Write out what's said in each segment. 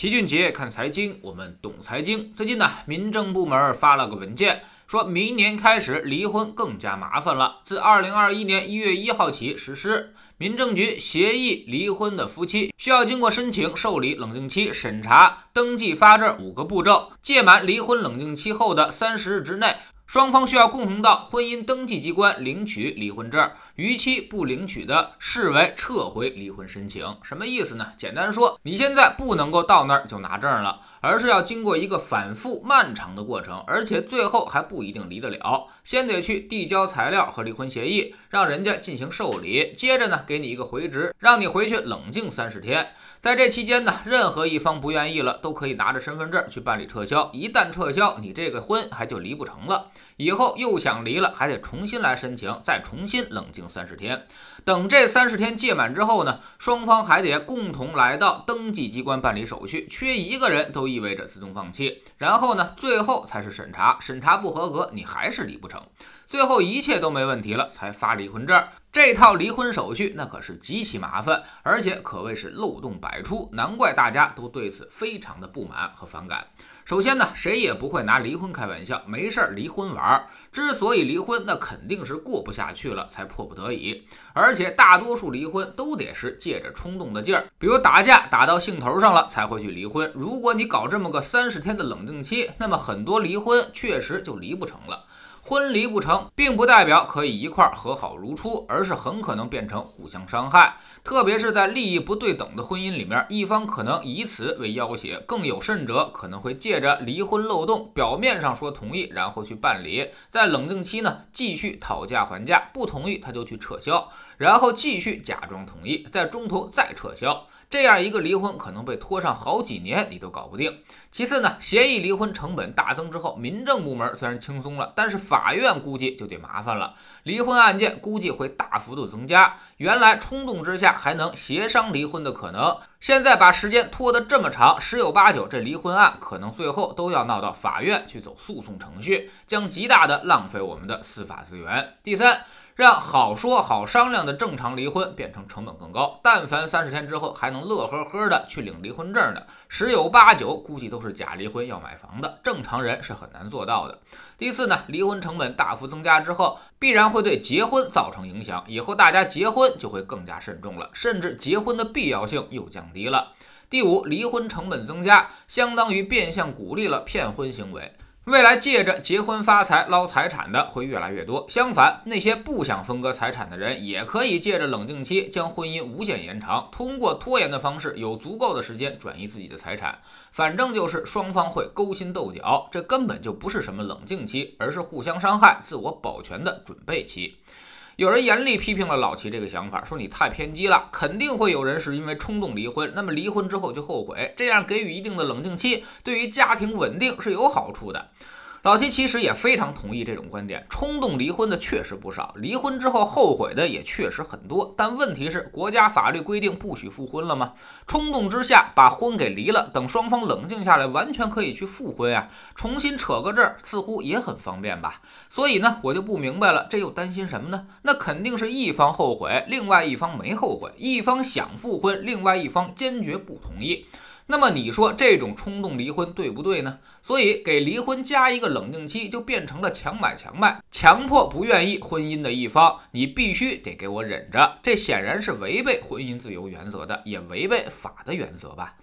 齐俊杰看财经，我们懂财经。最近呢，民政部门发了个文件，说明年开始离婚更加麻烦了。自二零二一年一月一号起实施，民政局协议离婚的夫妻需要经过申请、受理、冷静期、审查、登记、发证五个步骤。届满离婚冷静期后的三十日之内。双方需要共同到婚姻登记机关领取离婚证，逾期不领取的，视为撤回离婚申请。什么意思呢？简单说，你现在不能够到那儿就拿证了，而是要经过一个反复漫长的过程，而且最后还不一定离得了。先得去递交材料和离婚协议，让人家进行受理，接着呢，给你一个回执，让你回去冷静三十天。在这期间呢，任何一方不愿意了，都可以拿着身份证去办理撤销。一旦撤销，你这个婚还就离不成了。以后又想离了，还得重新来申请，再重新冷静三十天。等这三十天届满之后呢，双方还得共同来到登记机关办理手续，缺一个人都意味着自动放弃。然后呢，最后才是审查，审查不合格，你还是离不成。最后一切都没问题了，才发离婚证。这套离婚手续那可是极其麻烦，而且可谓是漏洞百出，难怪大家都对此非常的不满和反感。首先呢，谁也不会拿离婚开玩笑，没事儿离婚玩儿。之所以离婚，那肯定是过不下去了，才迫不得已。而且大多数离婚都得是借着冲动的劲儿，比如打架打到兴头上了才会去离婚。如果你搞这么个三十天的冷静期，那么很多离婚确实就离不成了。婚离不成，并不代表可以一块和好如初，而是很可能变成互相伤害。特别是在利益不对等的婚姻里面，一方可能以此为要挟，更有甚者可能会借着离婚漏洞，表面上说同意，然后去办理，在冷静期呢继续讨价还价，不同意他就去撤销，然后继续假装同意，在中途再撤销。这样一个离婚可能被拖上好几年，你都搞不定。其次呢，协议离婚成本大增之后，民政部门虽然轻松了，但是法法院估计就得麻烦了。离婚案件估计会大幅度增加。原来冲动之下还能协商离婚的可能，现在把时间拖得这么长，十有八九这离婚案可能最后都要闹到法院去走诉讼程序，将极大的浪费我们的司法资源。第三。让好说好商量的正常离婚变成成本更高。但凡三十天之后还能乐呵呵的去领离婚证的，十有八九估计都是假离婚要买房的，正常人是很难做到的。第四呢，离婚成本大幅增加之后，必然会对结婚造成影响，以后大家结婚就会更加慎重了，甚至结婚的必要性又降低了。第五，离婚成本增加，相当于变相鼓励了骗婚行为。未来借着结婚发财捞财产的会越来越多，相反，那些不想分割财产的人也可以借着冷静期将婚姻无限延长，通过拖延的方式有足够的时间转移自己的财产。反正就是双方会勾心斗角，这根本就不是什么冷静期，而是互相伤害、自我保全的准备期。有人严厉批评了老齐这个想法，说你太偏激了。肯定会有人是因为冲动离婚，那么离婚之后就后悔，这样给予一定的冷静期，对于家庭稳定是有好处的。老七其实也非常同意这种观点，冲动离婚的确实不少，离婚之后后悔的也确实很多。但问题是，国家法律规定不许复婚了吗？冲动之下把婚给离了，等双方冷静下来，完全可以去复婚啊，重新扯个证，似乎也很方便吧？所以呢，我就不明白了，这又担心什么呢？那肯定是一方后悔，另外一方没后悔；一方想复婚，另外一方坚决不同意。那么你说这种冲动离婚对不对呢？所以给离婚加一个冷静期，就变成了强买强卖，强迫不愿意婚姻的一方，你必须得给我忍着。这显然是违背婚姻自由原则的，也违背法的原则吧。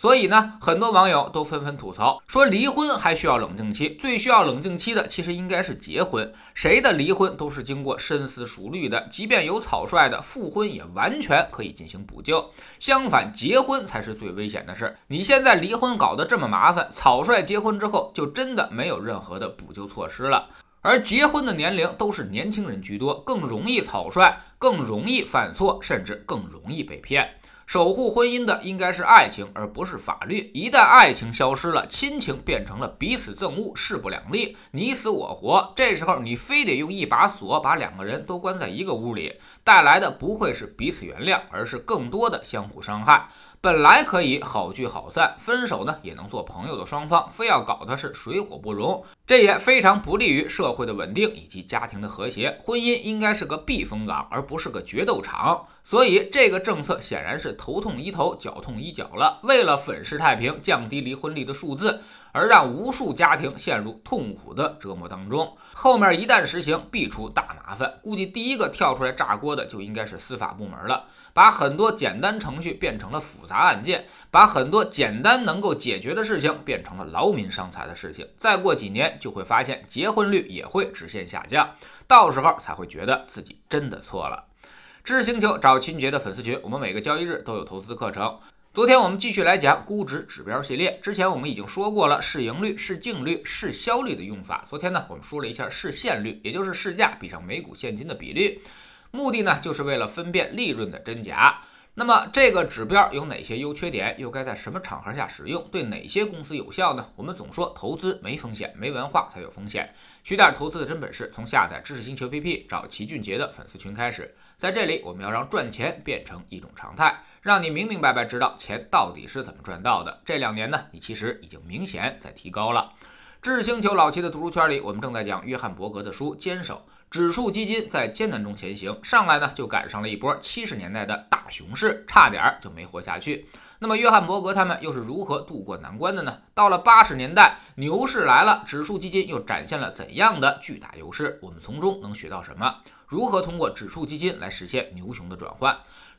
所以呢，很多网友都纷纷吐槽说，离婚还需要冷静期，最需要冷静期的其实应该是结婚。谁的离婚都是经过深思熟虑的，即便有草率的复婚，也完全可以进行补救。相反，结婚才是最危险的事。你现在离婚搞得这么麻烦，草率结婚之后，就真的没有任何的补救措施了。而结婚的年龄都是年轻人居多，更容易草率，更容易犯错，甚至更容易被骗。守护婚姻的应该是爱情，而不是法律。一旦爱情消失了，亲情变成了彼此憎恶、势不两立、你死我活。这时候你非得用一把锁把两个人都关在一个屋里，带来的不会是彼此原谅，而是更多的相互伤害。本来可以好聚好散，分手呢也能做朋友的双方，非要搞的是水火不容，这也非常不利于社会的稳定以及家庭的和谐。婚姻应该是个避风港，而不是个决斗场。所以这个政策显然是头痛医头，脚痛医脚了。为了粉饰太平，降低离婚率的数字，而让无数家庭陷入痛苦的折磨当中。后面一旦实行，必出大麻烦。估计第一个跳出来炸锅的就应该是司法部门了，把很多简单程序变成了复杂案件，把很多简单能够解决的事情变成了劳民伤财的事情。再过几年，就会发现结婚率也会直线下降，到时候才会觉得自己真的错了。知星球找秦杰的粉丝群，我们每个交易日都有投资课程。昨天我们继续来讲估值指标系列。之前我们已经说过了市盈率、市净率、市销率的用法。昨天呢，我们说了一下市现率，也就是市价比上每股现金的比率。目的呢，就是为了分辨利润的真假。那么这个指标有哪些优缺点？又该在什么场合下使用？对哪些公司有效呢？我们总说投资没风险，没文化才有风险。学点投资的真本事，从下载知识星球 P P 找齐俊杰的粉丝群开始。在这里，我们要让赚钱变成一种常态，让你明明白白知道钱到底是怎么赚到的。这两年呢，你其实已经明显在提高了。知识星球老七的读书圈里，我们正在讲约翰伯格的书《坚守》。指数基金在艰难中前行，上来呢就赶上了一波七十年代的大熊市，差点儿就没活下去。那么约翰伯格他们又是如何渡过难关的呢？到了八十年代，牛市来了，指数基金又展现了怎样的巨大优势？我们从中能学到什么？如何通过指数基金来实现牛熊的转换？